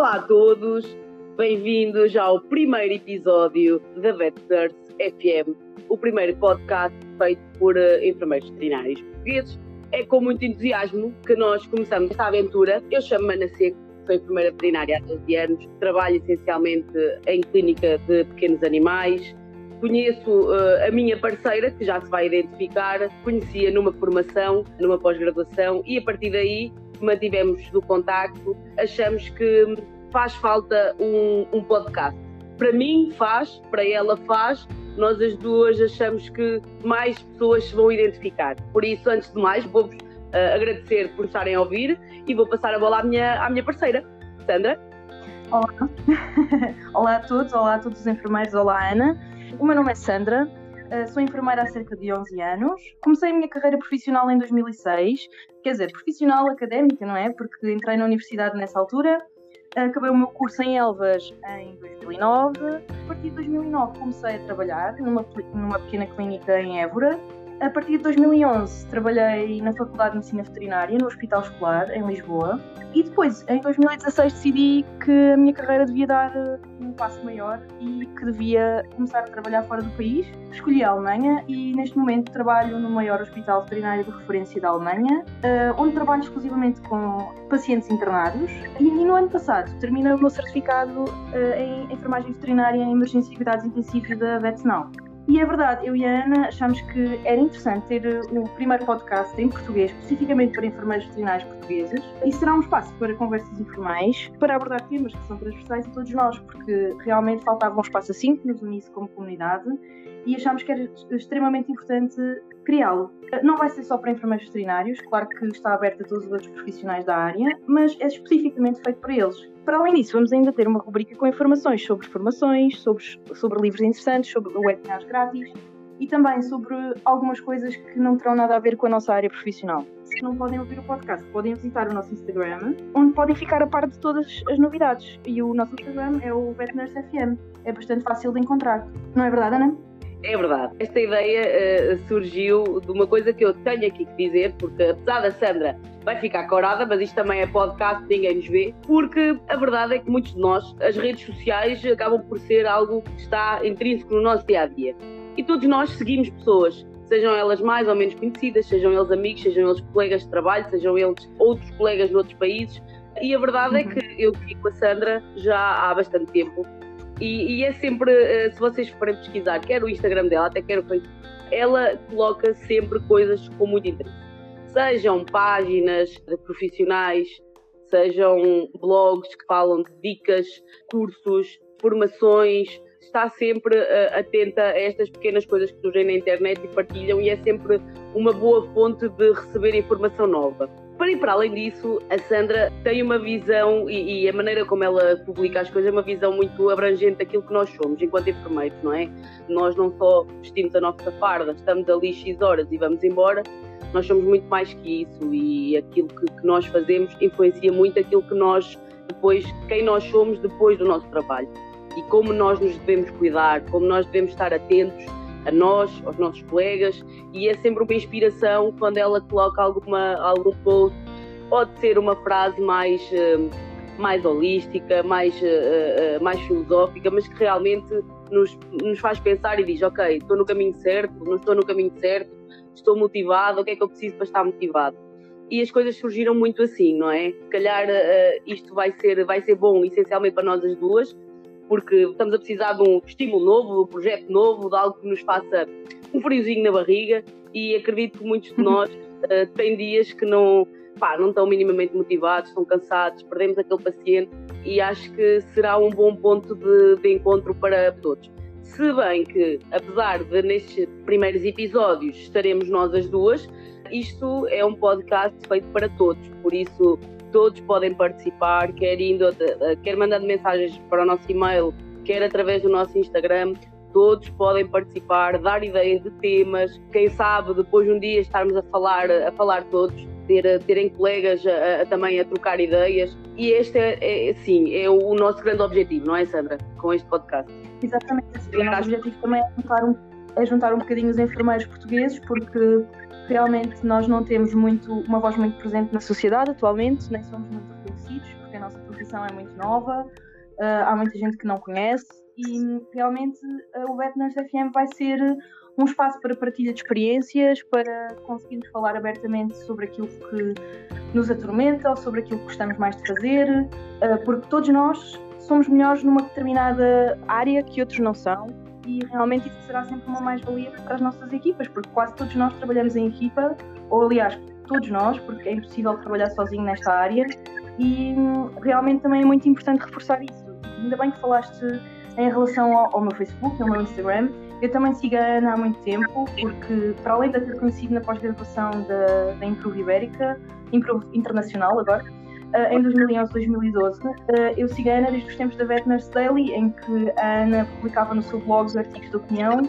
Olá a todos, bem-vindos ao primeiro episódio da VetNurse FM, o primeiro podcast feito por uh, enfermeiros veterinários portugueses. É com muito entusiasmo que nós começamos esta aventura. Eu chamo-me Ana Seco, sou enfermeira veterinária há 12 anos, trabalho essencialmente em clínica de pequenos animais. Conheço uh, a minha parceira, que já se vai identificar, conhecia numa formação, numa pós-graduação, e a partir daí mantivemos do contacto, achamos que faz falta um, um podcast. Para mim faz, para ela faz, nós as duas achamos que mais pessoas se vão identificar. Por isso, antes de mais, vou-vos uh, agradecer por estarem a ouvir e vou passar a bola à minha, à minha parceira, Sandra. Olá. olá a todos, olá a todos os enfermeiros, olá Ana. O meu nome é Sandra, uh, sou enfermeira há cerca de 11 anos. Comecei a minha carreira profissional em 2006, quer dizer, profissional académica, não é? Porque entrei na universidade nessa altura. Acabei o meu curso em Elvas em 2009. A partir de 2009 comecei a trabalhar numa, numa pequena clínica em Évora a partir de 2011 trabalhei na Faculdade de Medicina Veterinária no Hospital Escolar em Lisboa e depois em 2016 decidi que a minha carreira devia dar eh, um passo maior e que devia começar a trabalhar fora do país. Escolhi a Alemanha e neste momento trabalho no maior hospital veterinário de referência da Alemanha, eh, onde trabalho exclusivamente com pacientes internados e no ano passado terminei o meu certificado eh, em enfermagem veterinária em emergência e cuidados intensivos da VetSnow. E é verdade, eu e a Ana achamos que era interessante ter o primeiro podcast em português, especificamente para enfermeiros veterinários portugueses, e será um espaço para conversas informais, para abordar temas que são transversais a todos nós, porque realmente faltava um espaço assim que nos unisse como comunidade e achámos que era extremamente importante criá-lo. Não vai ser só para enfermeiros veterinários, claro que está aberto a todos os outros profissionais da área, mas é especificamente feito para eles. Para além disso, vamos ainda ter uma rubrica com informações sobre formações, sobre, sobre livros interessantes, sobre webinars grátis e também sobre algumas coisas que não terão nada a ver com a nossa área profissional. Se não podem ouvir o podcast, podem visitar o nosso Instagram, onde podem ficar a par de todas as novidades. E o nosso Instagram é o VetNurse FM. É bastante fácil de encontrar. Não é verdade, Ana? É verdade. Esta ideia uh, surgiu de uma coisa que eu tenho aqui que dizer, porque apesar da Sandra vai ficar corada, mas isto também é podcast, ninguém nos vê, porque a verdade é que muitos de nós, as redes sociais acabam por ser algo que está intrínseco no nosso dia a dia. E todos nós seguimos pessoas, sejam elas mais ou menos conhecidas, sejam eles amigos, sejam eles colegas de trabalho, sejam eles outros colegas de outros países. E a verdade é uhum. é que eu fico com a Sandra já há bastante tempo e, e, é sempre, eh, se vocês forem pesquisar, quer o Instagram dela, até quer o Facebook, ela coloca sempre coisas com muito interesse. Sejam páginas de profissionais, sejam blogs que falam de dicas, cursos, formações, está sempre uh, atenta a estas pequenas coisas que surgem na internet e partilham, e é sempre uma boa fonte de receber informação nova. Para ir para além disso, a Sandra tem uma visão e, e, a maneira como ela publica as coisas é uma visão muito abrangente daquilo que nós somos enquanto enfermeiros, não é? Nós não só vestimos a nossa farda, estamos ali X horas e vamos embora, nós somos muito mais que isso e aquilo que, que nós fazemos influencia muito aquilo que nós depois, quem nós somos depois do nosso trabalho e como nós nos devemos cuidar, como nós devemos estar atentos a nós, aos nossos colegas, e é sempre uma inspiração quando ela coloca alguma, algum post. Pode ser uma frase mais, uh, mais holística, mais, uh, uh, mais filosófica, mas que realmente nos, nos faz pensar e diz: Ok, estou no caminho certo, não estou no caminho certo, estou motivado, o que é que eu preciso para estar motivado? E as coisas surgiram muito assim, não é? Se calhar isto vai ser, vai ser bom essencialmente para nós as duas, porque estamos a precisar de um estímulo novo, de um projeto novo, de algo que nos faça um friozinho na barriga. E acredito que muitos de nós uh, têm dias que não, pá, não estão minimamente motivados, estão cansados, perdemos aquele paciente. E acho que será um bom ponto de, de encontro para todos. Se bem que, apesar de nestes primeiros episódios estaremos nós as duas, isto é um podcast feito para todos, por isso todos podem participar, quer indo, quer mandando mensagens para o nosso e-mail, quer através do nosso Instagram. Todos podem participar, dar ideias de temas. Quem sabe depois de um dia estarmos a falar, a falar todos, ter, terem colegas a, a, também a trocar ideias. E este é, é, sim, é o nosso grande objetivo, não é, Sandra? Com este podcast. Exatamente. O nosso objetivo também é juntar, um, é juntar um bocadinho os enfermeiros portugueses, porque realmente nós não temos muito, uma voz muito presente na sociedade atualmente, nem somos muito reconhecidos, porque a nossa profissão é muito nova, uh, há muita gente que não conhece e realmente uh, o Vetners FM vai ser um espaço para partilha de experiências, para conseguirmos falar abertamente sobre aquilo que nos atormenta ou sobre aquilo que gostamos mais de fazer, uh, porque todos nós somos melhores numa determinada área que outros não são e realmente isso será sempre uma mais-valia para as nossas equipas, porque quase todos nós trabalhamos em equipa, ou aliás, todos nós, porque é impossível trabalhar sozinho nesta área e hum, realmente também é muito importante reforçar isso. Ainda bem que falaste em relação ao, ao meu Facebook, ao meu Instagram. Eu também sigo a Ana há muito tempo, porque para além de ter conhecido na pós-graduação da, da Improv Ibérica, Improv Internacional agora, uh, em 2011, 2012, uh, eu sigo a Ana desde os tempos da Vetners Daily, em que a Ana publicava no seu blog os artigos de opinião,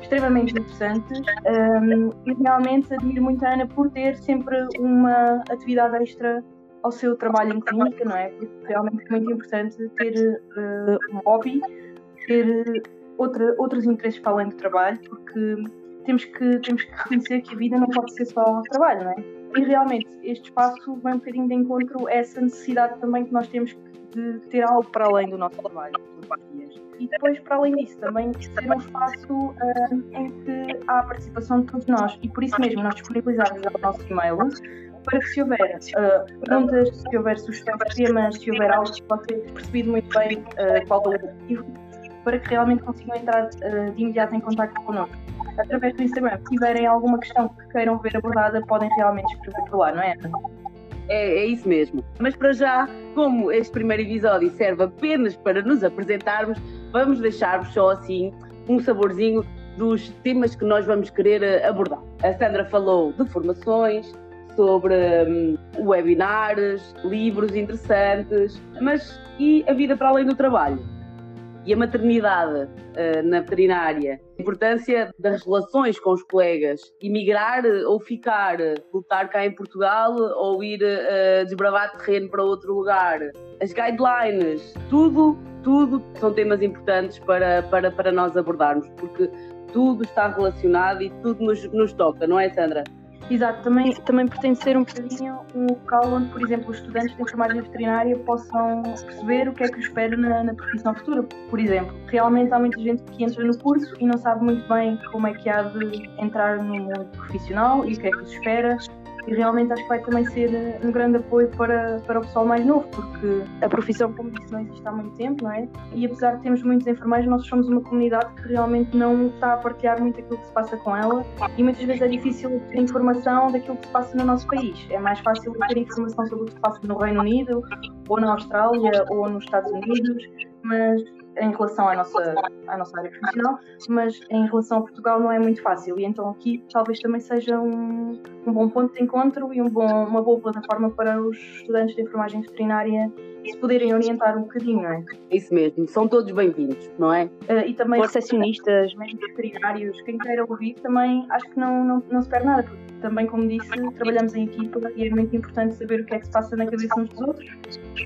extremamente interessantes, um, e realmente admiro muito a Ana por ter sempre uma atividade extra ao seu trabalho em clínica, não é? Porque realmente é muito importante ter uh, um hobby, ter outra, outros interesses para além do trabalho, porque temos que, temos que reconhecer que a vida não pode ser só trabalho, não é? E realmente este espaço vai um bocadinho de encontro a essa necessidade também que nós temos de ter algo para além do nosso trabalho dias. E depois, para além disso, também ser um espaço uh, em que há a participação de todos nós e por isso mesmo nós disponibilizamos o nosso e-mail para que se houver uh, perguntas, se houver sugestões de temas, se houver algo que pode ter percebido muito bem uh, qual é o objetivo, para que realmente consigam entrar uh, de imediato em contato connosco. Através do Instagram, se tiverem alguma questão que queiram ver abordada, podem realmente escrever por lá, não é? É, é, isso mesmo. Mas para já, como este primeiro episódio serve apenas para nos apresentarmos, vamos deixar-vos só assim um saborzinho dos temas que nós vamos querer abordar. A Sandra falou de formações, sobre um, webinars, livros interessantes, mas e a vida para além do trabalho? E a maternidade uh, na veterinária? A importância das relações com os colegas? Emigrar ou ficar? Lutar cá em Portugal ou ir uh, desbravar terreno para outro lugar? As guidelines? Tudo, tudo são temas importantes para, para, para nós abordarmos, porque tudo está relacionado e tudo nos, nos toca, não é, Sandra? Exato, também, também pretende ser um bocadinho um local onde, por exemplo, os estudantes de enfermagem veterinária possam perceber o que é que os espera na, na profissão futura. Por exemplo, realmente há muita gente que entra no curso e não sabe muito bem como é que há de entrar no mundo profissional e o que é que os espera e realmente acho que vai também ser eh, um grande apoio para, para o pessoal mais novo, porque a profissão, como disse, não existe há muito tempo, não é? E apesar de termos muitos enfermeiros, nós somos uma comunidade que realmente não está a partilhar muito aquilo que se passa com ela e muitas vezes é difícil ter informação daquilo que se passa no nosso país. É mais fácil ter informação sobre o que se passa no Reino Unido, ou na Austrália, ou nos Estados Unidos, mas em relação à nossa, à nossa área profissional, mas em relação a Portugal não é muito fácil. E então aqui talvez também seja um, um bom ponto de encontro e um bom, uma boa plataforma para os estudantes de enfermagem veterinária se poderem orientar um bocadinho, não é? Isso mesmo, são todos bem-vindos, não é? Uh, e também recepcionistas, médicos veterinários, quem queira ouvir também acho que não, não, não se perde nada, porque também, como disse, trabalhamos em equipa e é muito importante saber o que é que se passa na cabeça uns dos outros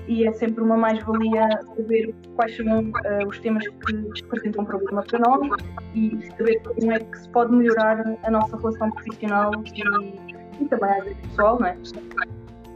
e é sempre uma mais-valia saber quais são uh, os temas que representam um problema para nós e saber como é que se pode melhorar a nossa relação profissional e, e também a vida pessoal, não é?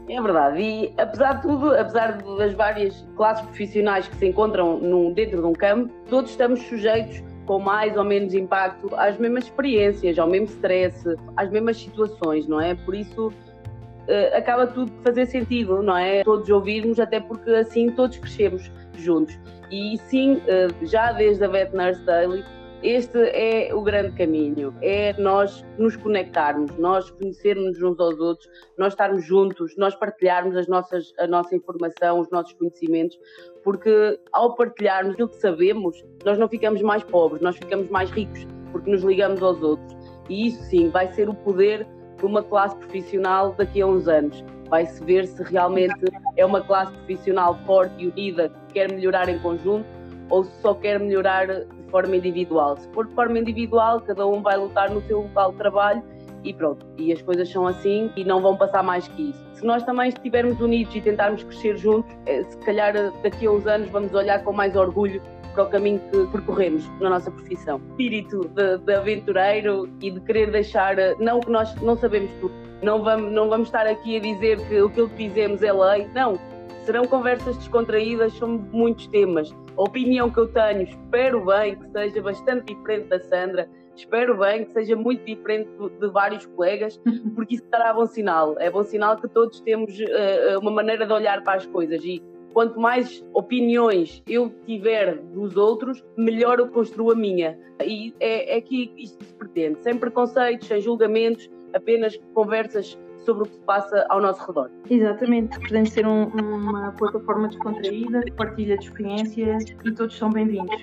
É verdade, e apesar de tudo, apesar das várias classes profissionais que se encontram num, dentro de um campo, todos estamos sujeitos com mais ou menos impacto às mesmas experiências, ao mesmo stress, às mesmas situações, não é? Por isso uh, acaba tudo de fazer sentido, não é? Todos ouvirmos, até porque assim todos crescemos juntos. E sim, uh, já desde a Vet Nurse Daily, este é o grande caminho, é nós nos conectarmos, nós conhecermos uns aos outros, nós estarmos juntos, nós partilharmos as nossas, a nossa informação, os nossos conhecimentos, porque ao partilharmos aquilo que sabemos, nós não ficamos mais pobres, nós ficamos mais ricos, porque nos ligamos aos outros. E isso sim vai ser o poder de uma classe profissional daqui a uns anos. Vai-se ver se realmente é uma classe profissional forte e unida que quer melhorar em conjunto ou se só quer melhorar forma individual. Se for de forma individual, cada um vai lutar no seu local de trabalho e pronto. E as coisas são assim e não vão passar mais que isso. Se nós também estivermos unidos e tentarmos crescer juntos, eh, se calhar daqui a uns anos vamos olhar com mais orgulho para o caminho que percorremos na nossa profissão. Espírito de, de aventureiro e de querer deixar, eh, não que nós não sabemos tudo, não vamos, não vamos estar aqui a dizer que aquilo que fizemos é lei, não. serão conversas descontraídas sobre muitos temas. A opinião que eu tenho, espero bem que seja bastante diferente da Sandra, espero bem que seja muito diferente de vários colegas, porque isso será bom sinal. É bom sinal que todos temos uh, uma maneira de olhar para as coisas e quanto mais opiniões eu tiver dos outros, melhor eu construo a minha. E é, é que isto se pretende, sem preconceitos, sem julgamentos, apenas conversas sobre o que se passa ao nosso redor. Exatamente, pretende ser um, uma plataforma descontraída, partilha de experiências e todos são bem-vindos.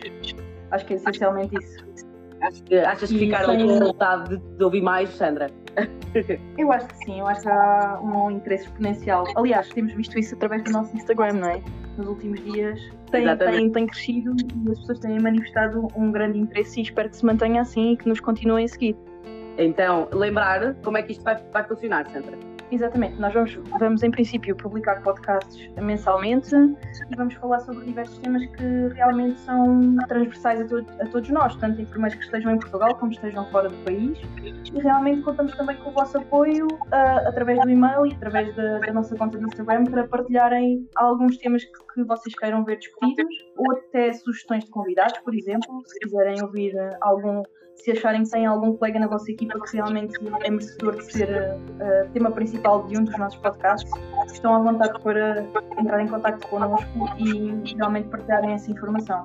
Acho que é essencialmente isso. Acho que, achas que ficaram com vontade de, de ouvir mais, Sandra? Eu acho que sim, eu acho que há um interesse exponencial. Aliás, temos visto isso através do nosso Instagram, não é? Nos últimos dias tem, tem, tem, crescido e as pessoas têm manifestado um grande interesse e espero que se mantenha assim e que nos continuem a seguir. Então, lembrar como é que isto vai, vai funcionar, Sandra. Exatamente, nós vamos, vamos em princípio publicar podcasts mensalmente e vamos falar sobre diversos temas que realmente são transversais a, to a todos nós, tanto enfermeiros que estejam em Portugal como estejam fora do país. E realmente contamos também com o vosso apoio uh, através do e-mail e através da, da, nossa conta do Instagram para partilharem alguns temas que, que, vocês queiram ver discutidos ou até sugestões de convidados, por exemplo, se quiserem ouvir algum se acharem que têm algum colega na vossa equipa que realmente é merecedor de ser uh, tema principal de um dos nossos podcasts, estão à vontade para entrar em contato connosco e realmente partilharem essa informação.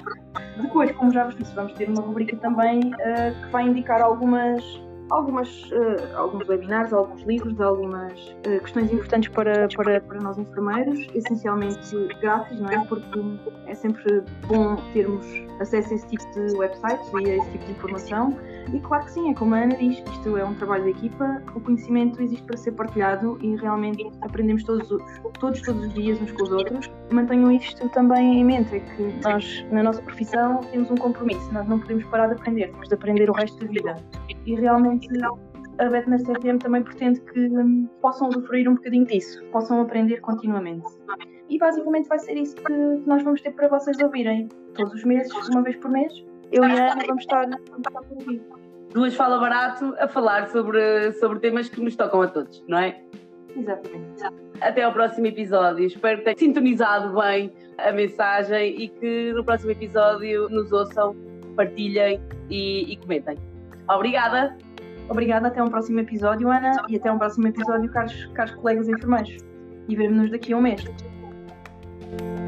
Depois, como já vos disse, vamos ter uma rubrica também uh, que vai indicar algumas algumas, uh, alguns webinars, alguns livros, algumas uh, questões importantes para, para, para nós enfermeiros, essencialmente grátis, não é? Porque é sempre bom termos acesso a esse tipo de websites e a esse tipo de informação. E claro que sim, é como a Ana diz, isto é um trabalho de equipa, o conhecimento existe para ser partilhado e realmente aprendemos todos, todos, todos os dias uns com os outros. Mantenham isto também em mente, é que nós, na nossa profissão, temos um compromisso, nós não podemos parar de aprender, temos de aprender o resto da vida. E realmente a Betner CFM também pretende que um, possam usufruir um bocadinho disso, possam aprender continuamente. E basicamente vai ser isso que nós vamos ter para vocês ouvirem todos os meses, uma vez por mês. Eu e a Ana vamos estar, vamos estar por aqui. Duas fala barato a falar sobre, sobre temas que nos tocam a todos, não é? Exatamente. Até ao próximo episódio. Espero que tenham sintonizado bem a mensagem e que no próximo episódio nos ouçam, partilhem e, e comentem. Obrigada! Obrigada, até um próximo episódio, Ana, e até um próximo episódio, caros, caros colegas enfermeiros. E veremos-nos daqui a um mês. Thank you.